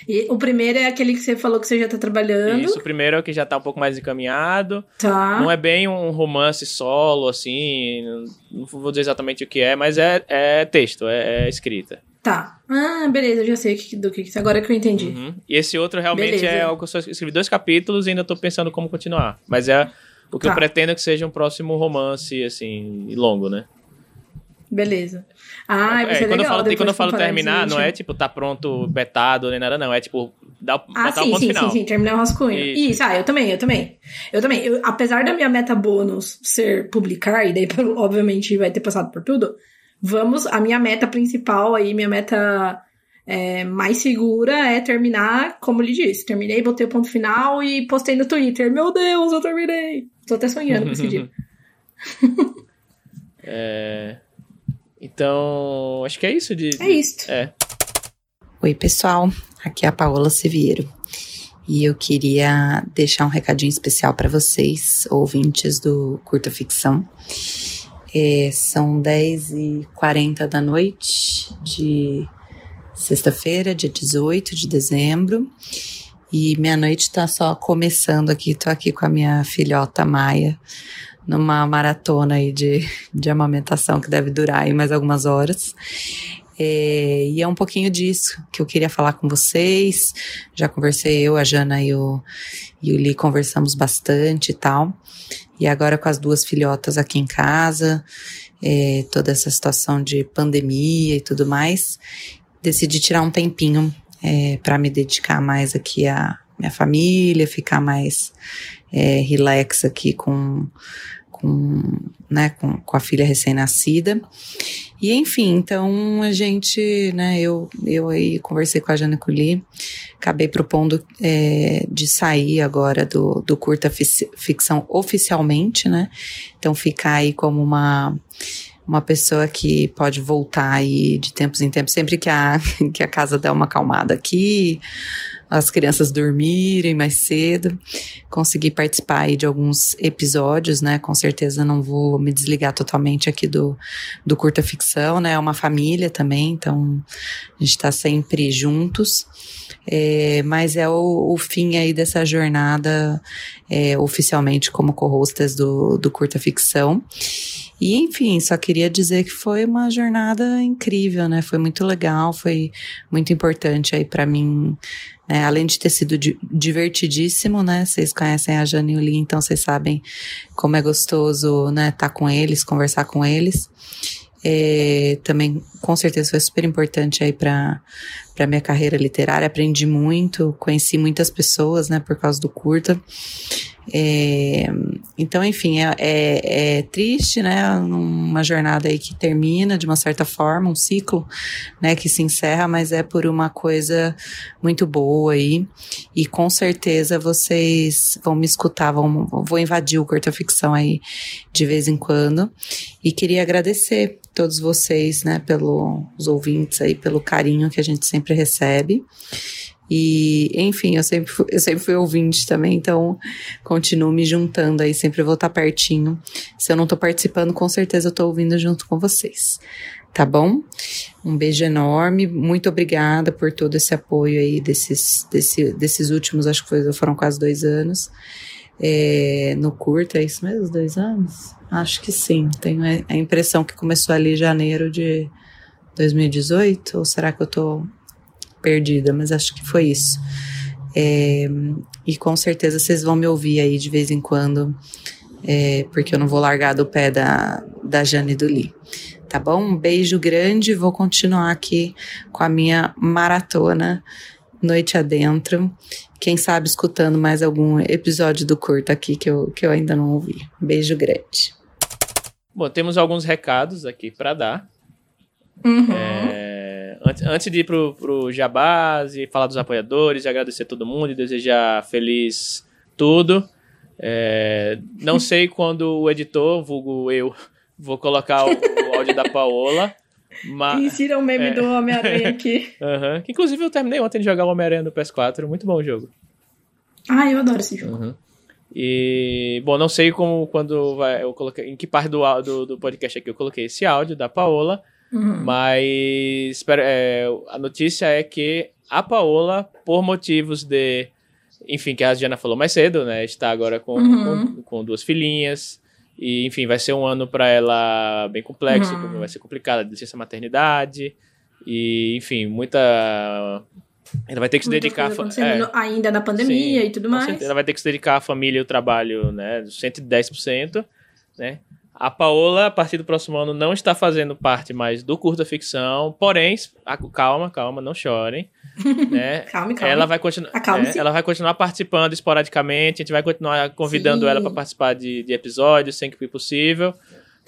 E o primeiro é aquele que você falou que você já tá trabalhando. Isso, o primeiro é o que já tá um pouco mais encaminhado. Tá. Não é bem um romance solo, assim. Não vou dizer exatamente o que é, mas é, é texto, é, é escrita. Tá. Ah, beleza, eu já sei do que agora que eu entendi. Uhum. E esse outro realmente beleza. é o que eu só escrevi dois capítulos e ainda tô pensando como continuar. Mas é o que tá. eu pretendo que seja um próximo romance, assim, longo, né? Beleza. Ah, é, é quando legal, eu falo, quando eu falo terminar, não é tipo tá pronto, betado, nem nada, não. É tipo, dá, ah, sim, o ponto sim, final. sim, sim, terminar o rascunho. Isso. Isso, ah, eu também, eu também. Eu também. Eu, apesar da minha meta bônus ser publicar, e daí obviamente vai ter passado por tudo, vamos, a minha meta principal aí, minha meta é, mais segura é terminar, como lhe disse. Terminei, botei o ponto final e postei no Twitter. Meu Deus, eu terminei! Tô até sonhando com esse dia. é... Então, acho que é isso de. É isso. É. Oi, pessoal. Aqui é a Paola Siviero. E eu queria deixar um recadinho especial para vocês, ouvintes do Curta Ficção. É, são 10h40 da noite de sexta-feira, dia 18 de dezembro. E minha noite está só começando aqui. Tô aqui com a minha filhota Maia numa maratona aí de, de amamentação que deve durar aí mais algumas horas. É, e é um pouquinho disso que eu queria falar com vocês. Já conversei eu, a Jana e o, e o Li conversamos bastante e tal. E agora com as duas filhotas aqui em casa, é, toda essa situação de pandemia e tudo mais, decidi tirar um tempinho é, para me dedicar mais aqui à minha família, ficar mais é, relax aqui com com, né, com, com a filha recém-nascida. E enfim, então a gente, né, eu, eu aí conversei com a Jana Culi, acabei propondo é, de sair agora do, do curta ficção oficialmente, né? Então ficar aí como uma uma pessoa que pode voltar aí de tempos em tempos, sempre que a, que a casa der uma acalmada aqui, as crianças dormirem mais cedo, conseguir participar aí de alguns episódios, né? Com certeza não vou me desligar totalmente aqui do, do curta ficção, né? É uma família também, então a gente tá sempre juntos. É, mas é o, o, fim aí dessa jornada é, oficialmente como co-hostess do, do curta ficção. E enfim, só queria dizer que foi uma jornada incrível, né? Foi muito legal, foi muito importante aí para mim, né? além de ter sido divertidíssimo, né? Vocês conhecem a Jane e o Lee, então vocês sabem como é gostoso, né? Estar tá com eles, conversar com eles. É, também, com certeza, foi super importante aí para para minha carreira literária. Aprendi muito, conheci muitas pessoas, né, por causa do curta. É, então, enfim, é, é, é, triste, né? Uma jornada aí que termina de uma certa forma, um ciclo, né? Que se encerra, mas é por uma coisa muito boa aí. E com certeza vocês vão me escutar, vão, vou invadir o Corta Ficção aí de vez em quando. E queria agradecer todos vocês, né, pelos ouvintes aí, pelo carinho que a gente sempre recebe. E, enfim, eu sempre, fui, eu sempre fui ouvinte também, então continuo me juntando aí, sempre vou estar pertinho. Se eu não tô participando, com certeza eu tô ouvindo junto com vocês. Tá bom? Um beijo enorme, muito obrigada por todo esse apoio aí desses, desse, desses últimos, acho que foram quase dois anos. É, no curto, é isso mesmo? Dois anos? Acho que sim. Tenho a impressão que começou ali em janeiro de 2018, ou será que eu tô perdida, mas acho que foi isso. É, e com certeza vocês vão me ouvir aí de vez em quando, é, porque eu não vou largar do pé da, da Jane e do Lee. Tá bom? Um beijo grande. Vou continuar aqui com a minha maratona noite adentro. Quem sabe escutando mais algum episódio do curto aqui que eu, que eu ainda não ouvi. Beijo grande. Bom, temos alguns recados aqui para dar. Uhum. É, antes, antes de ir pro, pro Jabás e falar dos apoiadores, agradecer a todo mundo e desejar feliz tudo. É, não sei quando o editor, vulgo eu, vou colocar o, o áudio da Paola. Mas, Insira o meme é, do Homem-Aranha aqui. uhum, que inclusive eu terminei ontem de jogar o Homem-Aranha no PS4. Muito bom o jogo. Ah, eu adoro esse jogo. Uhum. E, bom, não sei como, quando vai, eu coloquei, em que parte do, do, do podcast aqui eu coloquei esse áudio da Paola, Uhum. Mas é, a notícia é que a Paola, por motivos de. Enfim, que a Diana falou mais cedo, né? Está agora com, uhum. com, com, duas filhinhas. E, enfim, vai ser um ano para ela bem complexo, uhum. vai ser complicado, licença maternidade. E, enfim, muita. Ela vai ter que se dedicar. É, ainda na pandemia sim, e tudo mais. Ela vai ter que se dedicar à família e ao trabalho, né? 110%, né? A Paola, a partir do próximo ano, não está fazendo parte mais do curta ficção, porém, calma, calma, não chorem. Né? calma, calma. Ela vai, continu é, ela vai continuar participando esporadicamente, a gente vai continuar convidando Sim. ela para participar de, de episódios sempre que possível.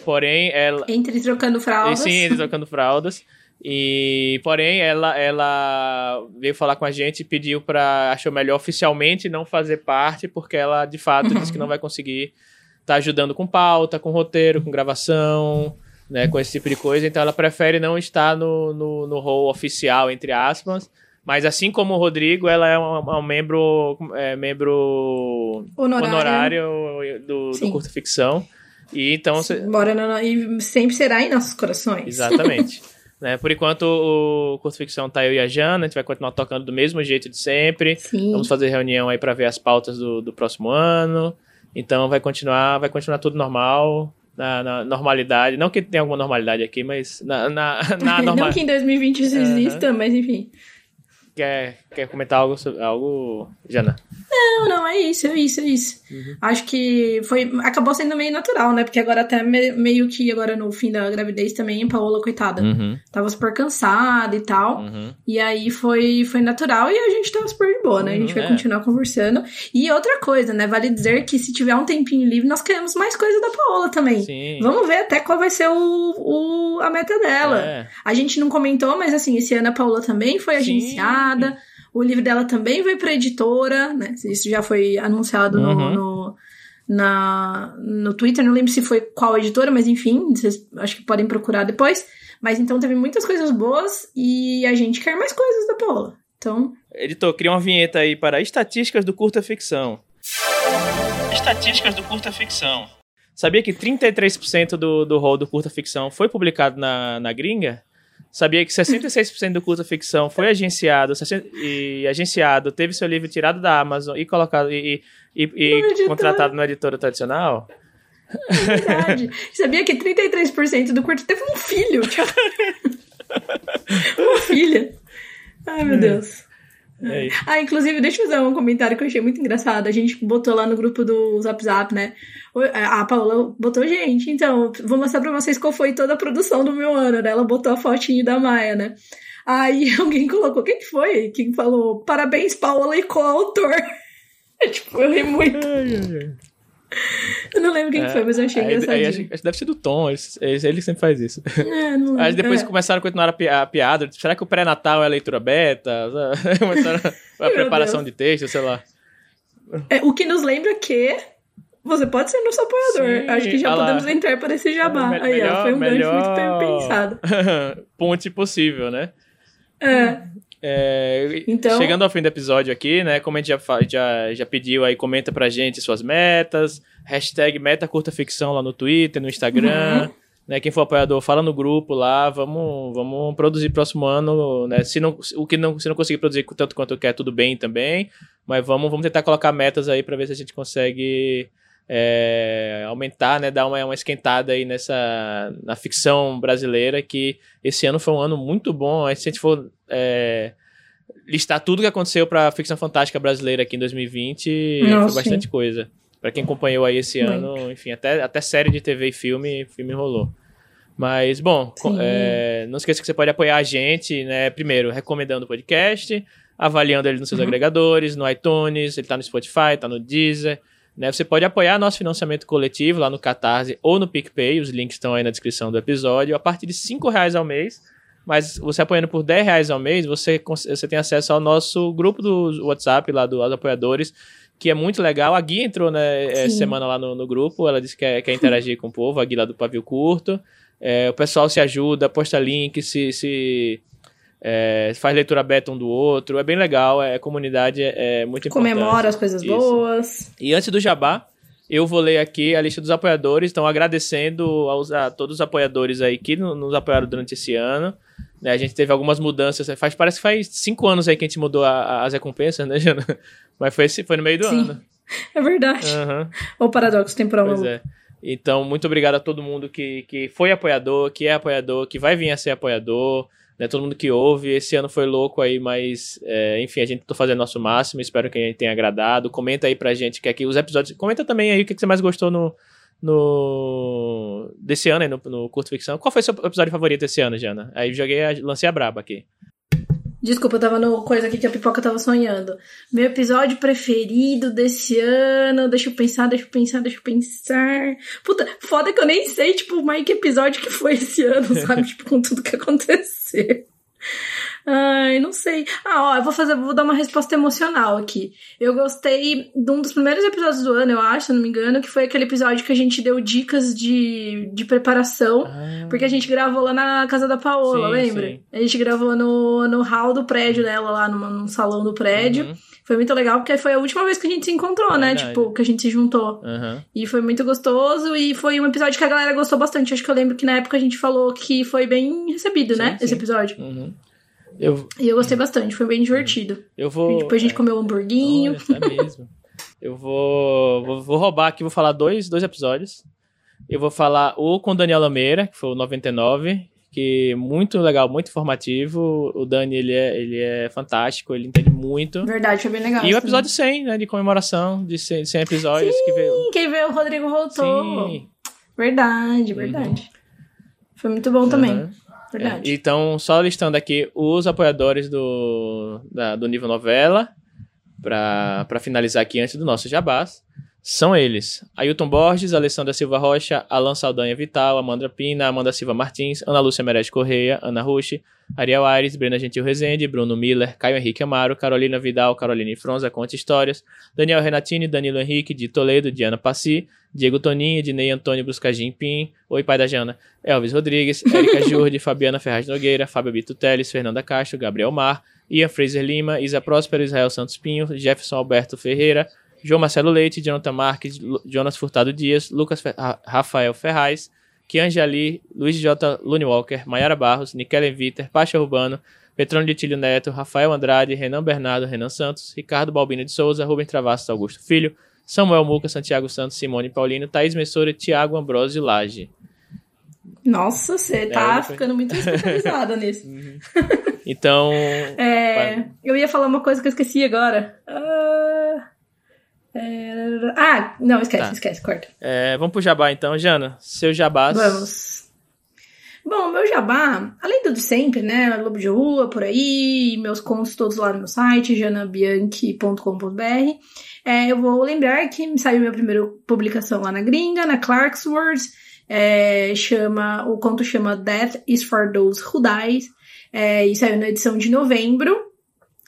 Porém, ela. Entre trocando fraldas. Sim, entre trocando fraldas. E, porém, ela, ela veio falar com a gente e pediu para achou melhor oficialmente não fazer parte, porque ela de fato disse que não vai conseguir tá ajudando com pauta, com roteiro, com gravação, né, com esse tipo de coisa. Então ela prefere não estar no, no, no rol oficial, entre aspas. Mas assim como o Rodrigo, ela é um, um membro, é, membro honorário, honorário do, do Curta Ficção. E então. Bora no, e sempre será em nossos corações. Exatamente. né? Por enquanto, o Curta Ficção tá eu e a Jana, a gente vai continuar tocando do mesmo jeito de sempre. Sim. Vamos fazer reunião aí para ver as pautas do, do próximo ano. Então vai continuar, vai continuar tudo normal, na, na, normalidade. Não que tenha alguma normalidade aqui, mas na, na, na normal... Não que em 2020 isso exista, uhum. mas enfim. Quer, quer comentar algo, sobre, algo, Jana? Não, não, é isso, é isso, é isso. Uhum. Acho que foi. Acabou sendo meio natural, né? Porque agora até me, meio que agora no fim da gravidez também, a Paola, coitada, uhum. tava super cansada e tal. Uhum. E aí foi, foi natural e a gente tava super de boa, né? A gente vai uhum, é. continuar conversando. E outra coisa, né? Vale dizer que se tiver um tempinho livre, nós queremos mais coisa da Paola também. Sim. Vamos ver até qual vai ser o, o, a meta dela. É. A gente não comentou, mas assim, esse ano a Paola também foi agenciada. O livro dela também vai para editora, né? Isso já foi anunciado uhum. no, no, na, no Twitter, não lembro se foi qual editora, mas enfim, vocês acho que podem procurar depois. Mas então teve muitas coisas boas e a gente quer mais coisas da Paula. Então. Editor, cria uma vinheta aí para estatísticas do curta ficção. Estatísticas do curta ficção. Sabia que 33% do, do rol do curta ficção foi publicado na, na gringa? Sabia que 66% do curta ficção foi agenciado e agenciado teve seu livro tirado da Amazon e colocado e, e, e contratado na editora tradicional? É verdade. Sabia que 33% do curta teve um filho? Uma filha. Ai, meu é. Deus. É ah, inclusive, deixa eu fazer um comentário que eu achei muito engraçado. A gente botou lá no grupo do Zap Zap, né? A Paula botou, gente, então, vou mostrar pra vocês qual foi toda a produção do meu ano, né? Ela botou a fotinho da Maia, né? Aí alguém colocou, quem que foi? Quem falou, parabéns, Paula e coautor. tipo, eu ri muito. Eu não lembro quem é, foi, mas eu achei engraçado. Aí, acho, deve ser do Tom, ele, ele sempre faz isso. É, não Aí depois é. começaram a continuar a, piada. Será que o pré-natal é leitura beta? Começaram a, a preparação de texto, sei lá. É, o que nos lembra que você pode ser nosso apoiador. Sim, Acho que já podemos lá. entrar para esse jabá. É, Aí, melhor, ó, foi um melhor... gancho muito bem pensado. Ponte possível, né? É. É, então... Chegando ao fim do episódio aqui, né? Como a gente já, já, já pediu aí, comenta pra gente suas metas. Hashtag meta curta ficção lá no Twitter, no Instagram. Uhum. Né, quem for apoiador, fala no grupo lá. Vamos, vamos produzir próximo ano. Né, se, não, o que não, se não conseguir produzir tanto quanto quer, tudo bem também. Mas vamos, vamos tentar colocar metas aí para ver se a gente consegue é, aumentar, né, dar uma, uma esquentada aí nessa na ficção brasileira, que esse ano foi um ano muito bom. Se a gente for é, listar tudo que aconteceu para a ficção fantástica brasileira aqui em 2020, Nossa, foi bastante sim. coisa. Para quem acompanhou aí esse muito. ano, enfim, até, até série de TV e filme, filme rolou. Mas, bom, é, não esqueça que você pode apoiar a gente, né? Primeiro, recomendando o podcast, avaliando ele nos seus uhum. agregadores, no iTunes, ele tá no Spotify, tá no Deezer. Né? Você pode apoiar nosso financiamento coletivo lá no Catarse ou no PicPay, os links estão aí na descrição do episódio, a partir de R$ reais ao mês. Mas você apoiando por 10 reais ao mês, você, você tem acesso ao nosso grupo do WhatsApp lá dos apoiadores, que é muito legal. A Gui entrou né, essa semana lá no, no, grupo, ela disse que quer, quer interagir com o povo, a Gui lá do Pavio Curto. É, o pessoal se ajuda, posta link, se, se é, faz leitura beta um do outro, é bem legal, é comunidade, é, é muito importante. Comemora as coisas Isso. boas. E antes do jabá, eu vou ler aqui a lista dos apoiadores, então agradecendo aos, a todos os apoiadores aí que nos apoiaram durante esse ano. Né, a gente teve algumas mudanças, faz, parece que faz cinco anos aí que a gente mudou a, a, as recompensas, né, Jana? Mas foi, foi no meio do Sim, ano. É verdade. Uhum. O paradoxo temporal. Pois é. Então, muito obrigado a todo mundo que, que foi apoiador, que é apoiador, que vai vir a ser apoiador né, todo mundo que ouve. Esse ano foi louco aí, mas é, enfim, a gente tá fazendo nosso máximo. Espero que a gente tenha agradado. Comenta aí pra gente que aqui os episódios. Comenta também aí o que, que você mais gostou no, no desse ano aí no, no curto ficção. Qual foi o seu episódio favorito esse ano, Jana? Aí joguei, a, lancei a braba aqui. Desculpa, eu tava no coisa aqui que a pipoca tava sonhando. Meu episódio preferido desse ano. Deixa eu pensar, deixa eu pensar, deixa eu pensar. Puta, foda que eu nem sei, tipo, mais que episódio que foi esse ano, sabe? tipo, com tudo que aconteceu. Ai, não sei. Ah, ó, eu vou fazer, vou dar uma resposta emocional aqui. Eu gostei de um dos primeiros episódios do ano, eu acho, se não me engano, que foi aquele episódio que a gente deu dicas de, de preparação, ah. porque a gente gravou lá na casa da Paola, sim, lembra? Sim. A gente gravou no, no hall do prédio dela, lá no, no salão do prédio. Uhum. Foi muito legal, porque foi a última vez que a gente se encontrou, é né? Verdade. Tipo, que a gente se juntou. Uhum. E foi muito gostoso, e foi um episódio que a galera gostou bastante. Acho que eu lembro que na época a gente falou que foi bem recebido, sim, né? Esse episódio. Uhum. Eu... E eu gostei bastante, foi bem divertido. Eu vou. depois a gente comeu um hamburguinho. Olha, é mesmo. eu vou, vou, vou roubar aqui, vou falar dois, dois episódios. Eu vou falar o com Daniel Lameira, que foi o 99, que muito legal, muito informativo. O Dani, ele é, ele é fantástico, ele entende muito. Verdade, foi bem legal. E o episódio também. 100, né, de comemoração de 100, 100 episódios. Sim, que veio... quem veio o Rodrigo voltou. Sim. Verdade, verdade. Uhum. Foi muito bom uhum. também. Verdade. É, então, só listando aqui os apoiadores do, da, do nível novela, para finalizar aqui antes do nosso jabás. São eles: Ailton Borges, Alessandra Silva Rocha, Alan Saldanha Vital, Amanda Pina, Amanda Silva Martins, Ana Lúcia Merez Correia, Ana Rushi, Ariel Aires, Brena Gentil Rezende, Bruno Miller, Caio Henrique Amaro, Carolina Vidal, Caroline Fronza, Conte Histórias, Daniel Renatini, Danilo Henrique, de Toledo, Diana Passi, Diego Toninho, Ednei Antônio Bruscagim Pim, Oi Pai da Jana, Elvis Rodrigues, Érica Jurde, Fabiana Ferraz Nogueira, Fábio Bito Teles, Fernanda Castro, Gabriel Mar, Ian Fraser Lima, Isa Próspero, Israel Santos Pinho, Jefferson Alberto Ferreira, João Marcelo Leite, Jonathan Marques, Jonas Furtado Dias, Lucas Fer Rafael Ferraz, Kianjali, Luiz J. Lune Walker, Maiara Barros, Nikelen Viter, Pacha Urbano, Petrônio de Tílio Neto, Rafael Andrade, Renan Bernardo, Renan Santos, Ricardo Balbino de Souza, Rubem Travassos Augusto Filho, Samuel Muca, Santiago Santos, Simone Paulino, Thaís Messora, Tiago Ambrosio Lage. Nossa, você tá é, ficando muito especializada nisso. Uhum. Então. é, eu ia falar uma coisa que eu esqueci agora. Ah, não, esquece, tá. esquece, corta. É, vamos pro jabá então, Jana. Seu jabá. Vamos. Bom, meu jabá, além do de sempre, né? Lobo de Rua, por aí, meus contos todos lá no meu site, janabianchi.com.br. É, eu vou lembrar que saiu minha primeira publicação lá na gringa, na Clarksworth. É, chama, o conto chama Death is for Those Who Dies. É, e saiu na edição de novembro.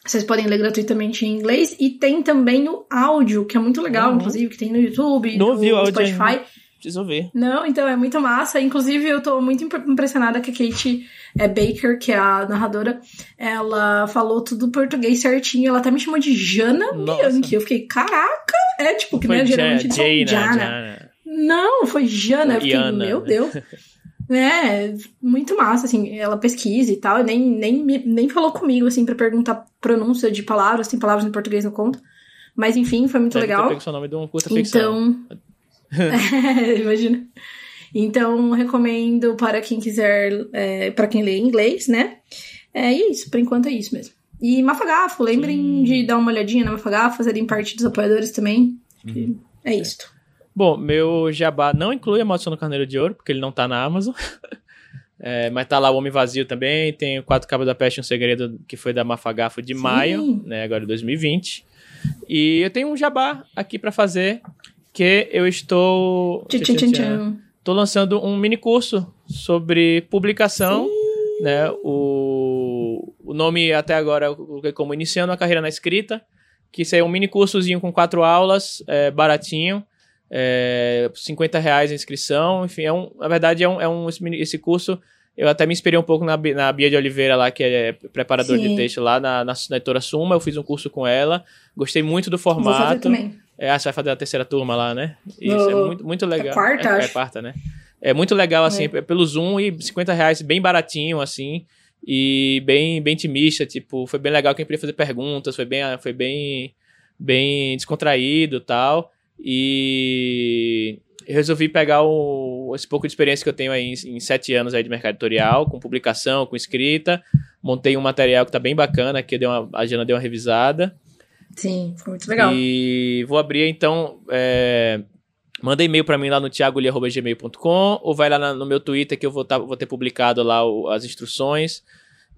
Vocês podem ler gratuitamente em inglês. E tem também o áudio, que é muito legal, uhum. inclusive, que tem no YouTube, Não no o Spotify. Ainda. Preciso ver. Não, então é muito massa. Inclusive, eu tô muito impressionada que a Kate é, Baker, que é a narradora, ela falou tudo português certinho. Ela até me chamou de Jana Nossa. Bianchi. Eu fiquei, caraca! É tipo, que né, geralmente falam Jana. Jana. Não, foi Jana. Eu fiquei, meu Deus. É, muito massa, assim, ela pesquisa e tal, nem, nem, nem falou comigo, assim, para perguntar pronúncia de palavras, tem palavras em português no conto. Mas enfim, foi muito Deve legal. Ter o nome de uma curta então, é, imagina. Então, recomendo para quem quiser, é, para quem lê inglês, né? É isso, por enquanto é isso mesmo. E Mafagafo, lembrem Sim. de dar uma olhadinha na Mafagafo, fazerem parte dos apoiadores também. Uhum. É isto. Bom, meu jabá não inclui a Maldição do Carneiro de Ouro, porque ele não tá na Amazon. é, mas tá lá o Homem Vazio também. Tem o Quatro Cabos da Peste, um segredo que foi da Mafagafo de Sim. maio, né? Agora de 2020. E eu tenho um jabá aqui para fazer, que eu estou. Tchim, tchim, tchim. Tô lançando um mini curso sobre publicação. Sim. Né? O, o nome até agora eu coloquei como Iniciando a Carreira na Escrita. Que isso é um mini cursozinho com quatro aulas, é, baratinho é, 50 reais a inscrição, enfim, é um, na verdade é um, é um esse curso, eu até me inspirei um pouco na, na Bia de Oliveira lá, que é preparador Sim. de texto lá na, na, na editora Suma, eu fiz um curso com ela, gostei muito do formato. Vou fazer também. É, ah, você vai fazer a terceira turma lá, né? Isso, é muito, muito legal. É quarta, é, acho. É quarta, né? É muito legal, assim, é. pelo Zoom e 50 reais, bem baratinho, assim, e bem, bem intimista, tipo, foi bem legal quem podia fazer perguntas, foi bem, foi bem, bem descontraído e tal. E resolvi pegar o, esse pouco de experiência que eu tenho aí em, em, sete anos aí de mercado editorial, com publicação, com escrita. Montei um material que tá bem bacana, que deu uma, a Jana deu uma revisada. Sim, foi muito legal. E vou abrir então. É, manda e-mail para mim lá no tiagoli.gmail.com ou vai lá no meu Twitter que eu vou, tá, vou ter publicado lá o, as instruções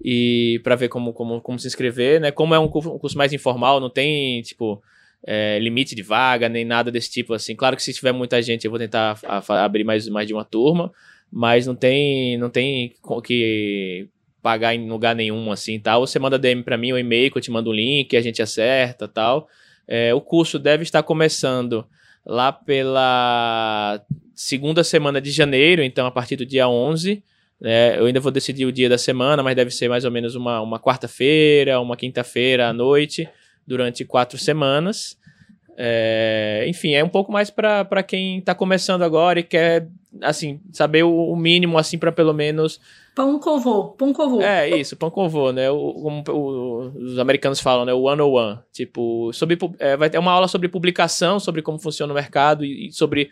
e para ver como, como, como se inscrever, né? Como é um curso, um curso mais informal, não tem tipo é, limite de vaga, nem nada desse tipo assim. Claro que se tiver muita gente, eu vou tentar a, a, abrir mais, mais de uma turma, mas não tem, não tem que pagar em lugar nenhum assim, tal. Você manda DM para mim, um e-mail que eu te mando o um link, a gente acerta, tal. É, o curso deve estar começando lá pela segunda semana de janeiro, então a partir do dia 11, né, eu ainda vou decidir o dia da semana, mas deve ser mais ou menos uma, uma quarta-feira, uma quinta-feira à noite, durante quatro semanas. É, enfim, é um pouco mais para quem está começando agora e quer, assim, saber o, o mínimo, assim, para pelo menos. Pão covô, pão covô. É, isso, pão covô, né? O, como o, os americanos falam, né? O one on one. Tipo, sobre, é, vai ter uma aula sobre publicação, sobre como funciona o mercado e, e sobre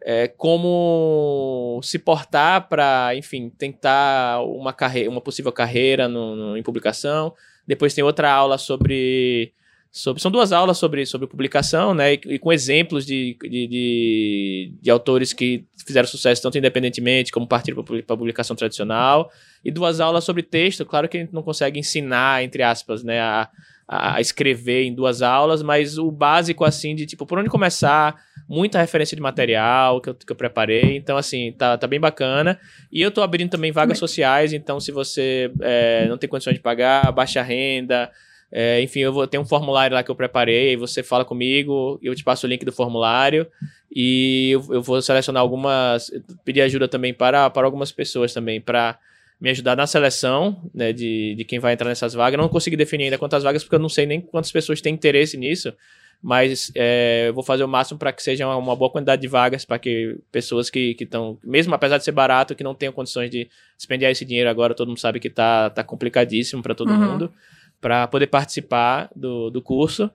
é, como se portar para, enfim, tentar uma, carreira, uma possível carreira no, no, em publicação. Depois tem outra aula sobre Sobre, são duas aulas sobre, sobre publicação, né? E, e com exemplos de, de, de, de, autores que fizeram sucesso tanto independentemente como partiram para a publicação tradicional. E duas aulas sobre texto. Claro que a gente não consegue ensinar, entre aspas, né? A, a escrever em duas aulas, mas o básico, assim, de tipo, por onde começar, muita referência de material que eu, que eu preparei, então, assim, tá, tá bem bacana. E eu tô abrindo também vagas sociais, então, se você é, não tem condições de pagar, baixa renda, é, enfim, eu vou ter um formulário lá que eu preparei, aí você fala comigo, eu te passo o link do formulário e eu, eu vou selecionar algumas, pedir ajuda também para, para algumas pessoas também, para me ajudar na seleção né, de, de quem vai entrar nessas vagas. Eu não consegui definir ainda quantas vagas, porque eu não sei nem quantas pessoas têm interesse nisso, mas é, eu vou fazer o máximo para que seja uma, boa quantidade de vagas para que pessoas que estão, mesmo apesar de ser barato, que não tenham condições de despender esse dinheiro agora, todo mundo sabe que tá, tá complicadíssimo para todo uhum. mundo, para poder participar do, do curso.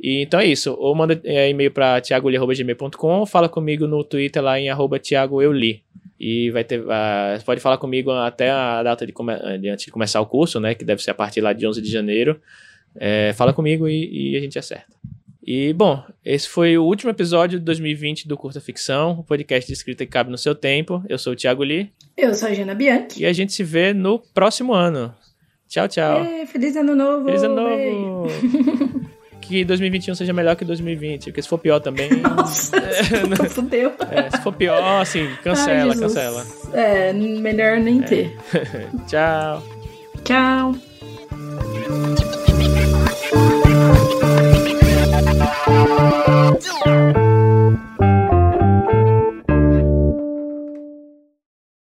E, então é isso. Ou manda é, e-mail para tiagoli.gmail.com ou fala comigo no Twitter lá em arroba tiagoeuli. E vai ter. Uh, pode falar comigo até a data de, de, antes de começar o curso, né? Que deve ser a partir lá de 11 de janeiro. É, fala comigo e, e, a gente acerta. E, bom, esse foi o último episódio de 2020 do Curta Ficção, o podcast de escrita que cabe no seu tempo. Eu sou o Thiago Lee. Eu sou a Jana Bianchi. E a gente se vê no próximo ano. Tchau, tchau. É, feliz ano novo. Feliz ano novo. que 2021 seja melhor que 2020, porque se for pior também. Nossa, é, né? então fudeu. É, se for pior, assim, cancela, Ai, cancela. É, melhor nem é. ter. tchau. Tchau.